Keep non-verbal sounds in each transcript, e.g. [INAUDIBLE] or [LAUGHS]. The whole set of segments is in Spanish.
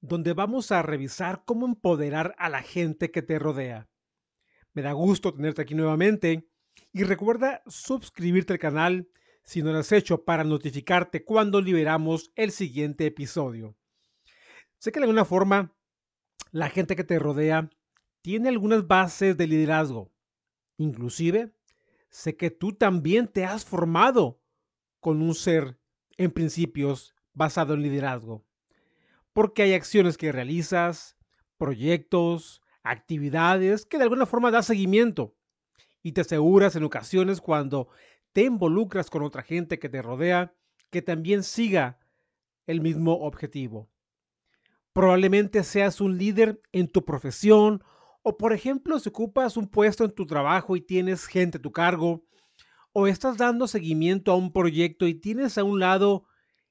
donde vamos a revisar cómo empoderar a la gente que te rodea. Me da gusto tenerte aquí nuevamente y recuerda suscribirte al canal si no lo has hecho para notificarte cuando liberamos el siguiente episodio. Sé que de alguna forma la gente que te rodea tiene algunas bases de liderazgo. Inclusive, sé que tú también te has formado con un ser en principios basado en liderazgo porque hay acciones que realizas, proyectos, actividades que de alguna forma da seguimiento y te aseguras en ocasiones cuando te involucras con otra gente que te rodea que también siga el mismo objetivo. Probablemente seas un líder en tu profesión o por ejemplo si ocupas un puesto en tu trabajo y tienes gente a tu cargo o estás dando seguimiento a un proyecto y tienes a un lado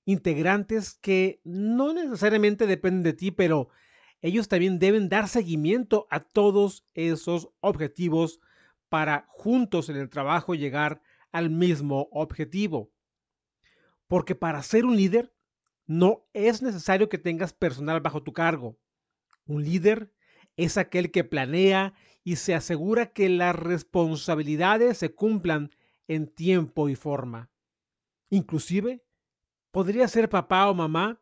integrantes que no necesariamente dependen de ti, pero ellos también deben dar seguimiento a todos esos objetivos para juntos en el trabajo llegar al mismo objetivo. Porque para ser un líder no es necesario que tengas personal bajo tu cargo. Un líder es aquel que planea y se asegura que las responsabilidades se cumplan en tiempo y forma. Inclusive podría ser papá o mamá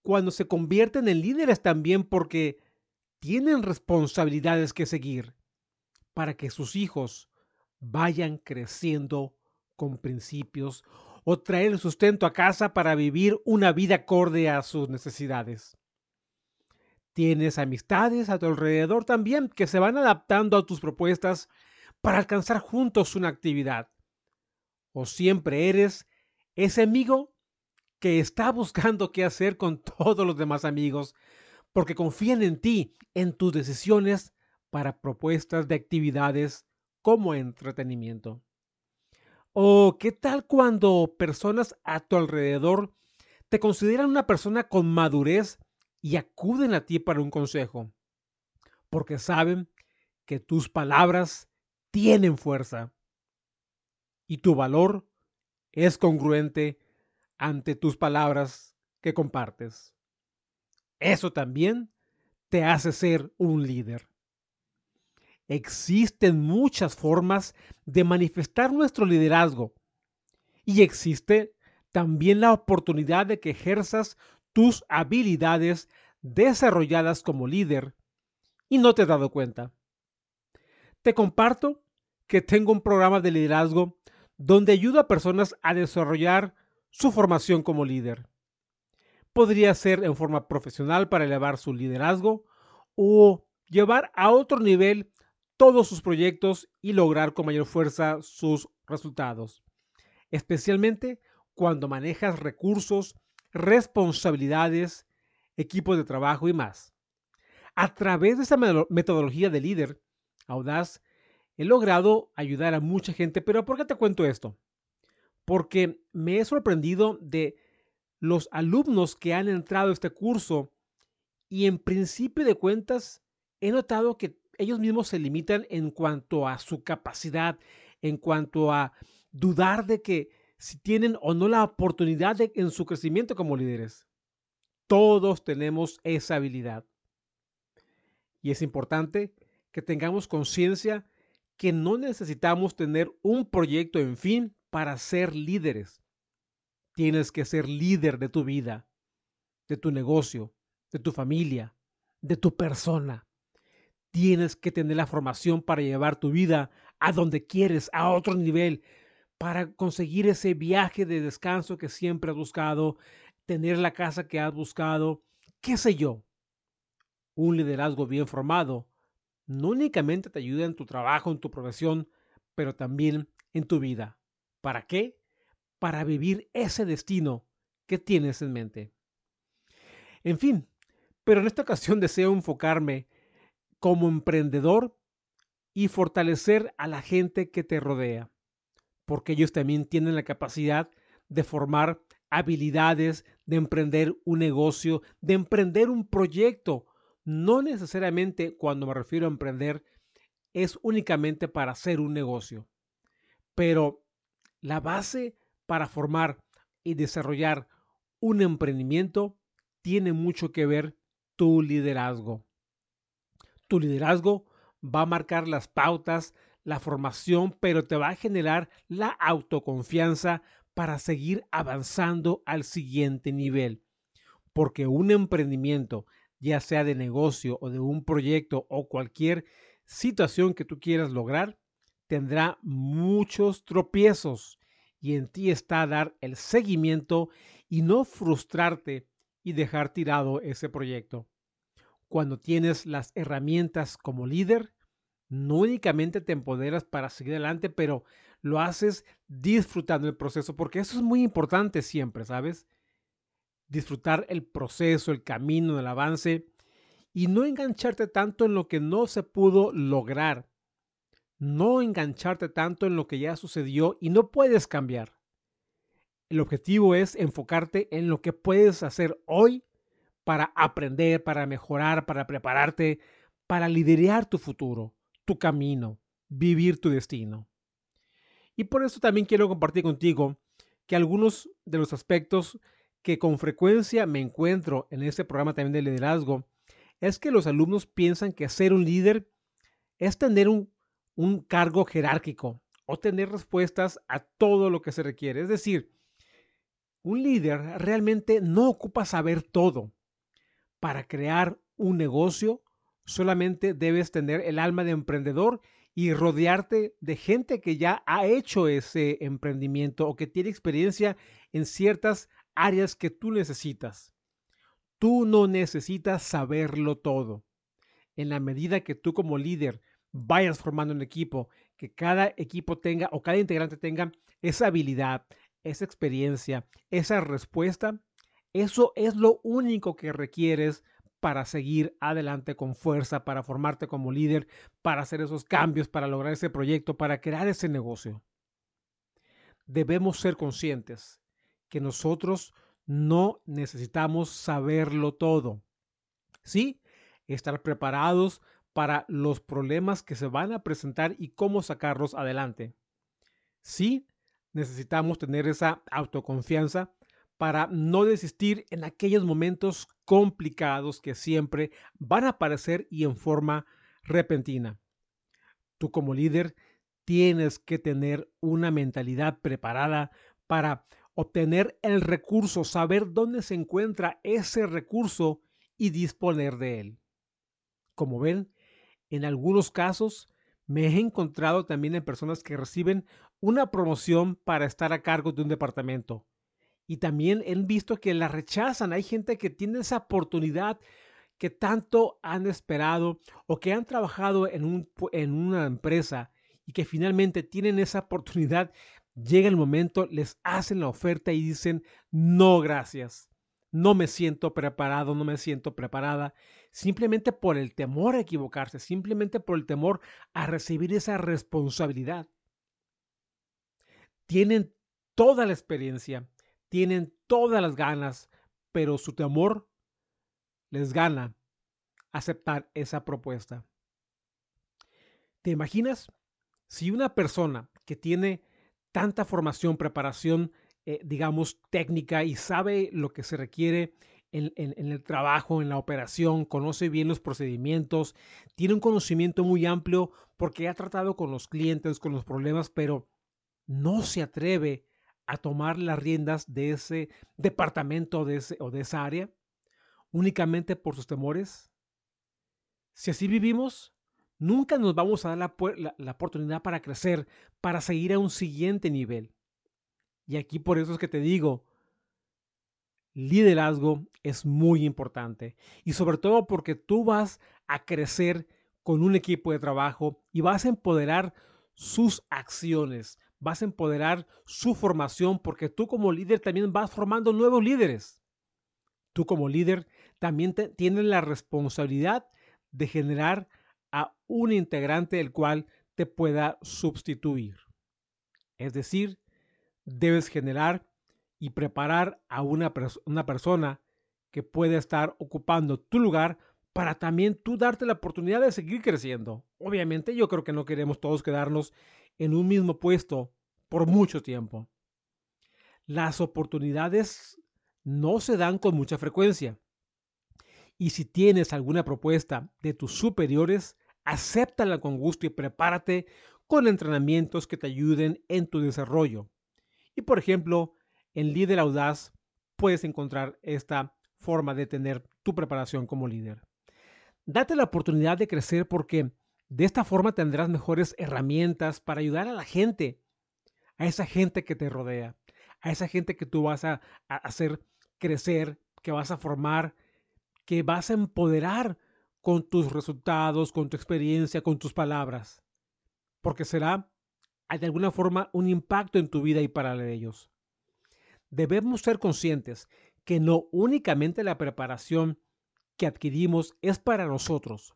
cuando se convierten en líderes también porque tienen responsabilidades que seguir para que sus hijos vayan creciendo con principios o traer el sustento a casa para vivir una vida acorde a sus necesidades. Tienes amistades a tu alrededor también que se van adaptando a tus propuestas para alcanzar juntos una actividad. O siempre eres ese amigo que está buscando qué hacer con [LAUGHS] todos los demás amigos, porque confían en ti, en tus decisiones para propuestas de actividades como entretenimiento. ¿O qué tal cuando personas a tu alrededor te consideran una persona con madurez y acuden a ti para un consejo? Porque saben que tus palabras tienen fuerza y tu valor es congruente ante tus palabras que compartes. Eso también te hace ser un líder. Existen muchas formas de manifestar nuestro liderazgo y existe también la oportunidad de que ejerzas tus habilidades desarrolladas como líder y no te has dado cuenta. Te comparto que tengo un programa de liderazgo donde ayudo a personas a desarrollar su formación como líder. Podría ser en forma profesional para elevar su liderazgo o llevar a otro nivel todos sus proyectos y lograr con mayor fuerza sus resultados, especialmente cuando manejas recursos, responsabilidades, equipos de trabajo y más. A través de esta metodología de líder audaz, he logrado ayudar a mucha gente, pero ¿por qué te cuento esto? Porque me he sorprendido de los alumnos que han entrado a este curso y en principio de cuentas he notado que ellos mismos se limitan en cuanto a su capacidad, en cuanto a dudar de que si tienen o no la oportunidad en su crecimiento como líderes. Todos tenemos esa habilidad. Y es importante que tengamos conciencia que no necesitamos tener un proyecto en fin para ser líderes. Tienes que ser líder de tu vida, de tu negocio, de tu familia, de tu persona. Tienes que tener la formación para llevar tu vida a donde quieres, a otro nivel, para conseguir ese viaje de descanso que siempre has buscado, tener la casa que has buscado, qué sé yo. Un liderazgo bien formado no únicamente te ayuda en tu trabajo, en tu profesión, pero también en tu vida. ¿Para qué? Para vivir ese destino que tienes en mente. En fin, Pero en esta ocasión [LAUGHS] deseo enfocarme como emprendedor y fortalecer a la gente que te rodea, porque ellos también tienen la capacidad de formar habilidades, de emprender un negocio, de emprender un proyecto. No necesariamente cuando me refiero a emprender es únicamente para hacer un negocio, pero la base para formar y desarrollar un emprendimiento tiene mucho que ver tu liderazgo. Tu liderazgo va a marcar las pautas, la formación, pero te va a generar la autoconfianza para seguir avanzando al siguiente nivel. Porque un emprendimiento, ya sea de negocio o de un proyecto o cualquier situación que tú quieras lograr, tendrá muchos tropiezos y en ti está dar el seguimiento y no frustrarte y dejar tirado ese proyecto. Cuando tienes las herramientas como líder, no únicamente te empoderas para seguir adelante, pero lo haces disfrutando el proceso, porque eso es muy importante siempre, ¿sabes? Disfrutar el proceso, el camino, el avance y no engancharte tanto en lo que no se pudo lograr. No engancharte tanto en lo que ya sucedió y no puedes cambiar. El objetivo es enfocarte en lo que puedes hacer hoy para aprender, para mejorar, para prepararte, para liderar tu futuro tu camino, vivir tu destino. Y por eso también quiero compartir contigo que algunos de los aspectos que con frecuencia me encuentro en este programa también de liderazgo es que los alumnos piensan que ser un líder es tener un, un cargo jerárquico o tener respuestas a todo lo que se requiere. Es decir, un líder realmente no ocupa saber todo. Para crear un negocio solamente debes tener el alma de emprendedor y rodearte de gente que ya ha hecho ese emprendimiento o que tiene experiencia en ciertas áreas que tú necesitas. Tú no necesitas saberlo todo. En la medida que tú como líder vayas formando un equipo, que cada equipo tenga o cada integrante tenga esa habilidad, esa experiencia, esa respuesta, eso es lo único que requieres para seguir adelante con fuerza, para formarte como líder, para hacer esos cambios, para lograr ese proyecto, para crear ese negocio. Debemos ser conscientes que nosotros no necesitamos saberlo todo. Sí, estar preparados para los problemas que se van a presentar y cómo sacarlos adelante. Sí, necesitamos tener esa autoconfianza para no desistir en aquellos momentos complicados que siempre van a aparecer y en forma repentina. Tú como líder tienes que tener una mentalidad preparada para obtener el recurso, saber dónde se encuentra ese recurso y disponer de él. Como ven, en algunos casos me he encontrado también en personas que reciben una promoción para estar a cargo de un departamento y también han visto que la rechazan. Hay gente que tiene esa oportunidad que tanto han esperado o que han trabajado en, un, en una empresa y que finalmente tienen esa oportunidad. Llega el momento, les hacen la oferta y dicen, no, gracias. No me siento preparado, no me siento preparada, simplemente por el temor a equivocarse, simplemente por el temor a recibir esa responsabilidad. Tienen toda la experiencia, tienen todas las ganas, pero su temor les gana aceptar esa propuesta. ¿Te imaginas si una persona que tiene tanta formación, preparación, eh, digamos, técnica y sabe lo que se requiere en, el trabajo, en la operación, conoce bien los procedimientos, tiene un conocimiento muy amplio porque ha tratado con los clientes, con los problemas, pero no se atreve a tomar las riendas de ese departamento de ese, o de esa área únicamente por sus temores? Si así vivimos, nunca nos vamos a dar la, oportunidad para crecer, para seguir a un siguiente nivel. Y aquí por eso es que te digo, liderazgo es muy importante. Y sobre todo porque tú vas a crecer con un equipo de trabajo y vas a empoderar sus acciones, vas a empoderar su formación porque tú como líder también vas formando nuevos líderes. Tú como líder también tienen la responsabilidad de generar a un integrante del cual te pueda sustituir. Es decir, debes generar y preparar a una, una persona que pueda estar ocupando tu lugar para también tú darte la oportunidad de seguir creciendo. Obviamente yo creo que no queremos todos quedarnos en un mismo puesto por mucho tiempo. Las oportunidades no se dan con mucha frecuencia. Y si tienes alguna propuesta de tus superiores, acéptala con gusto y prepárate con entrenamientos que te ayuden en tu desarrollo. Y por ejemplo, en Líder Audaz puedes encontrar esta forma de tener tu preparación como líder. Date la oportunidad de crecer porque de esta forma tendrás mejores herramientas para ayudar a la gente, a esa gente que te rodea, a esa gente que tú vas a, hacer crecer, que vas a formar, que vas a empoderar con tus resultados, con tu experiencia, con tus palabras, porque será de alguna forma un impacto en tu vida y para ellos. Debemos ser conscientes que no únicamente la preparación que adquirimos es para nosotros.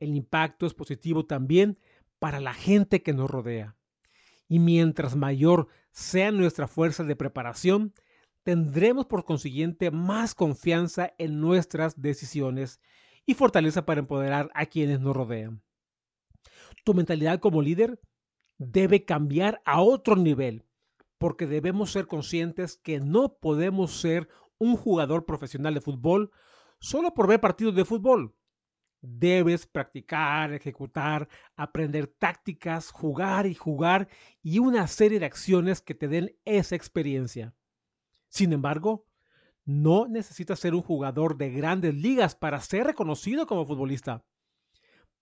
El impacto es positivo también para la gente que nos rodea. Y mientras mayor sea nuestra fuerza de preparación, tendremos por consiguiente más confianza en nuestras decisiones y fortaleza para empoderar a quienes nos rodean. Tu mentalidad como líder debe cambiar a otro nivel, porque debemos ser conscientes que no podemos ser un jugador profesional de fútbol solo por ver partidos de fútbol. Debes practicar, ejecutar, aprender tácticas, jugar y jugar y una serie de acciones que te den esa experiencia. Sin embargo, no necesitas ser un jugador de grandes ligas para ser reconocido como futbolista.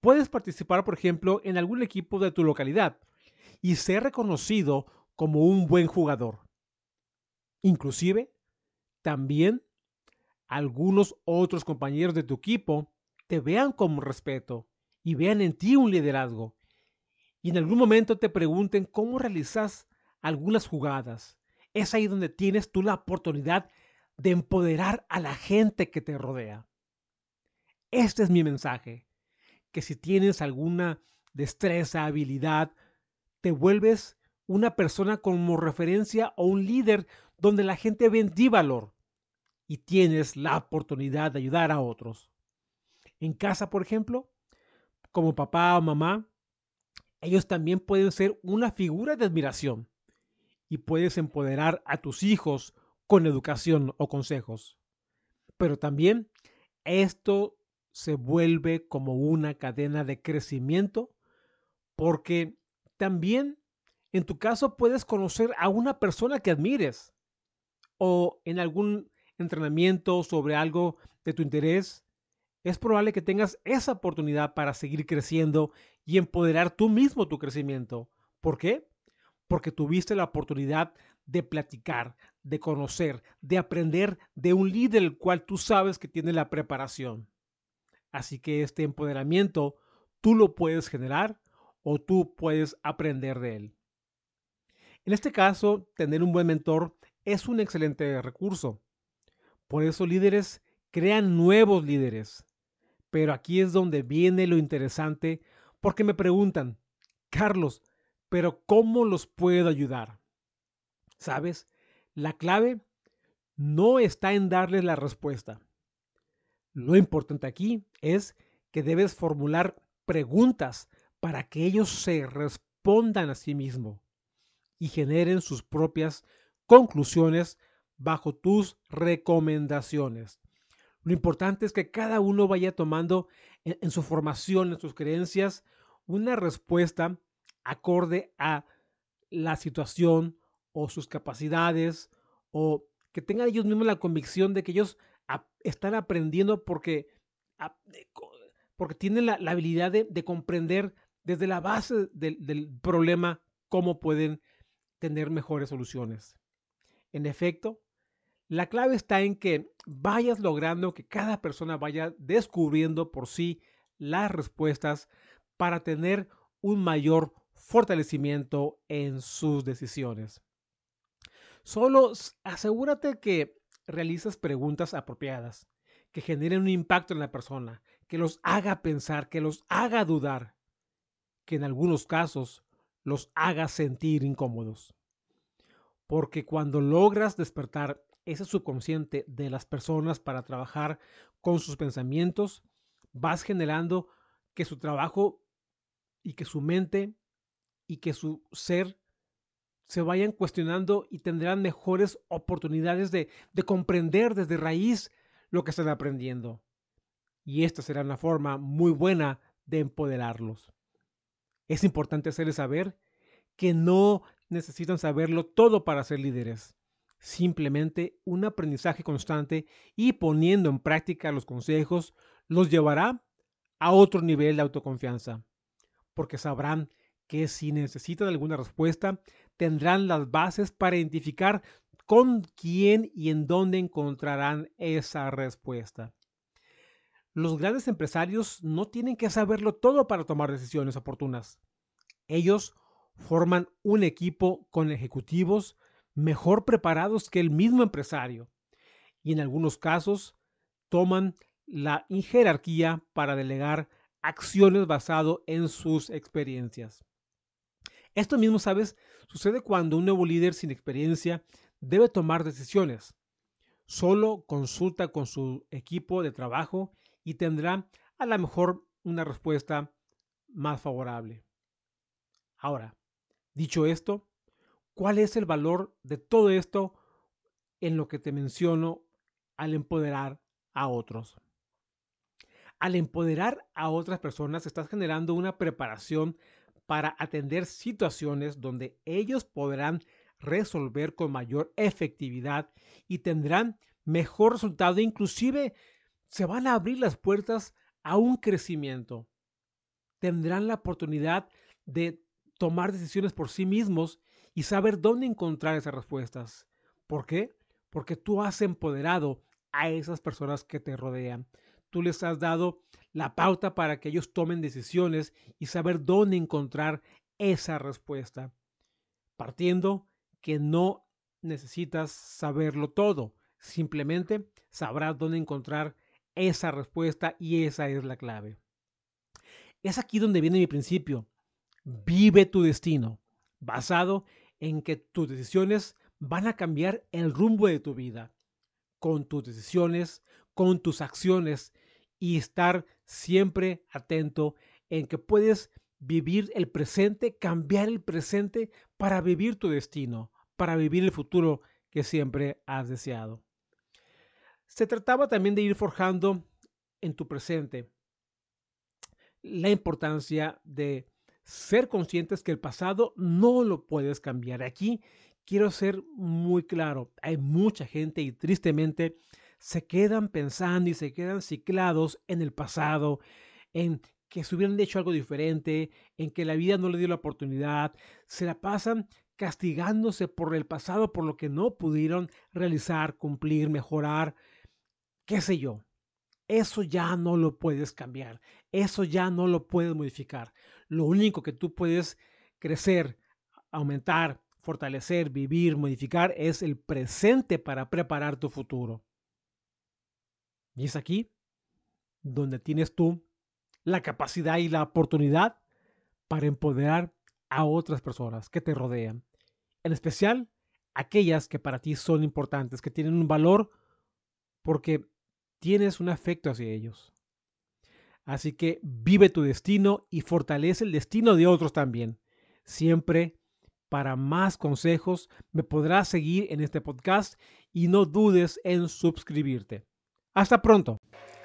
Puedes participar, por ejemplo, en algún equipo de tu localidad y ser reconocido como un buen jugador. Inclusive, también algunos otros compañeros de tu equipo te vean con respeto y vean en ti un liderazgo. Y en algún momento te pregunten cómo realizas algunas jugadas. Es ahí donde tienes tú la oportunidad de empoderar a la gente que te rodea. Este es mi mensaje, que si tienes alguna destreza, habilidad, te vuelves una persona como referencia o un líder donde la gente ve en ti valor y tienes la oportunidad de ayudar a otros. En casa, por ejemplo, como papá o mamá, ellos también pueden ser una figura de admiración y puedes empoderar a tus hijos con educación o consejos. Pero también esto se vuelve como una cadena de crecimiento porque también en tu caso puedes conocer a una persona que admires o en algún entrenamiento sobre algo de tu interés, es probable que tengas esa oportunidad para seguir creciendo y empoderar tú mismo tu crecimiento. ¿Por qué? Porque tuviste la oportunidad de platicar, de conocer, de aprender de un líder el cual tú sabes que tiene la preparación. Así que este empoderamiento tú lo puedes generar o tú puedes aprender de él. En este caso, tener un buen mentor es un excelente recurso. Por eso líderes crean nuevos líderes. Pero aquí es donde viene lo interesante porque me preguntan, Carlos, pero ¿cómo los puedo ayudar? ¿Sabes? La clave no está en darles la respuesta. Lo importante aquí es que debes formular preguntas para que ellos se respondan a sí mismos y generen sus propias conclusiones bajo tus recomendaciones. Lo importante es que cada uno vaya tomando en, su formación, en sus creencias, una respuesta acorde a la situación o sus capacidades o que tengan ellos mismos la convicción de que ellos están aprendiendo porque, porque tienen la, habilidad de, comprender desde la base del problema cómo pueden tener mejores soluciones. En efecto, la clave está en que vayas logrando que cada persona vaya descubriendo por sí las respuestas para tener un mayor fortalecimiento en sus decisiones. Solo asegúrate que realizas preguntas apropiadas, que generen un impacto en la persona, que los haga pensar, que los haga dudar, que en algunos casos los haga sentir incómodos. Porque cuando logras despertar ese subconsciente de las personas para trabajar con sus pensamientos, vas generando que su trabajo y que su mente y que su ser se vayan cuestionando y tendrán mejores oportunidades de, de comprender desde raíz lo que están aprendiendo. Y esta será una forma muy buena de empoderarlos. Es importante hacerles saber que no necesitan saberlo todo para ser líderes. Simplemente un aprendizaje constante y poniendo en práctica los consejos los llevará a otro nivel de autoconfianza, porque sabrán que si necesitan alguna respuesta, tendrán las bases para identificar con quién y en dónde encontrarán esa respuesta. Los grandes empresarios no tienen que saberlo todo para tomar decisiones oportunas. Ellos forman un equipo con ejecutivos mejor preparados que el mismo empresario y en algunos casos toman la jerarquía para delegar acciones basado en sus experiencias. Esto mismo, sabes, sucede cuando un nuevo líder sin experiencia debe tomar decisiones. Solo consulta con su equipo de trabajo y tendrá a lo mejor una respuesta más favorable. Ahora, dicho esto, ¿cuál es el valor de todo esto en lo que te menciono al empoderar a otros? Al empoderar a otras personas estás generando una preparación para atender situaciones donde ellos podrán resolver con mayor efectividad y tendrán mejor resultado. Inclusive se van a abrir las puertas a un crecimiento. Tendrán la oportunidad de tomar decisiones por sí mismos y saber dónde encontrar esas respuestas. ¿Por qué? Porque tú has empoderado a esas personas que te rodean. Tú les has dado la pauta para que ellos tomen decisiones y saber dónde encontrar esa respuesta. Partiendo que no necesitas saberlo todo, simplemente sabrás dónde encontrar esa respuesta y esa es la clave. Es aquí donde viene mi principio. Vive tu destino, basado en que tus decisiones van a cambiar el rumbo de tu vida. Con tus decisiones, con tus acciones, y estar siempre atento en que puedes vivir el presente, cambiar el presente para vivir tu destino, para vivir el futuro que siempre has deseado. Se trataba también de ir forjando en tu presente la importancia de ser conscientes que el pasado no lo puedes cambiar. Aquí quiero ser muy claro, hay mucha gente y tristemente se quedan pensando y se quedan ciclados en el pasado, en que se hubieran hecho algo diferente, en que la vida no le dio la oportunidad, se la pasan castigándose por el pasado, por lo que no pudieron realizar, cumplir, mejorar, qué sé yo. Eso ya no lo puedes cambiar, eso ya no lo puedes modificar. Lo único que tú puedes crecer, aumentar, fortalecer, vivir, modificar es el presente para preparar tu futuro. Y es aquí donde tienes tú la capacidad y la oportunidad para empoderar a otras personas que te rodean. En especial aquellas que para ti son importantes, que tienen un valor porque tienes un afecto hacia ellos. Así que vive tu destino y fortalece el destino de otros también. Siempre para más consejos me podrás seguir en este podcast y no dudes en suscribirte. Hasta pronto.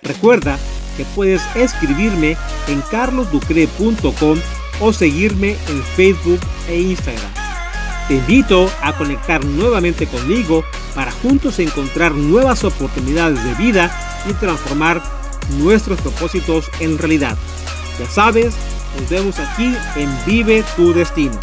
Recuerda que puedes escribirme en carlosducre.com o seguirme en Facebook e Instagram. Te invito a conectar nuevamente conmigo para juntos encontrar nuevas oportunidades de vida y transformar nuestros propósitos en realidad. Ya sabes, nos vemos aquí en Vive tu Destino.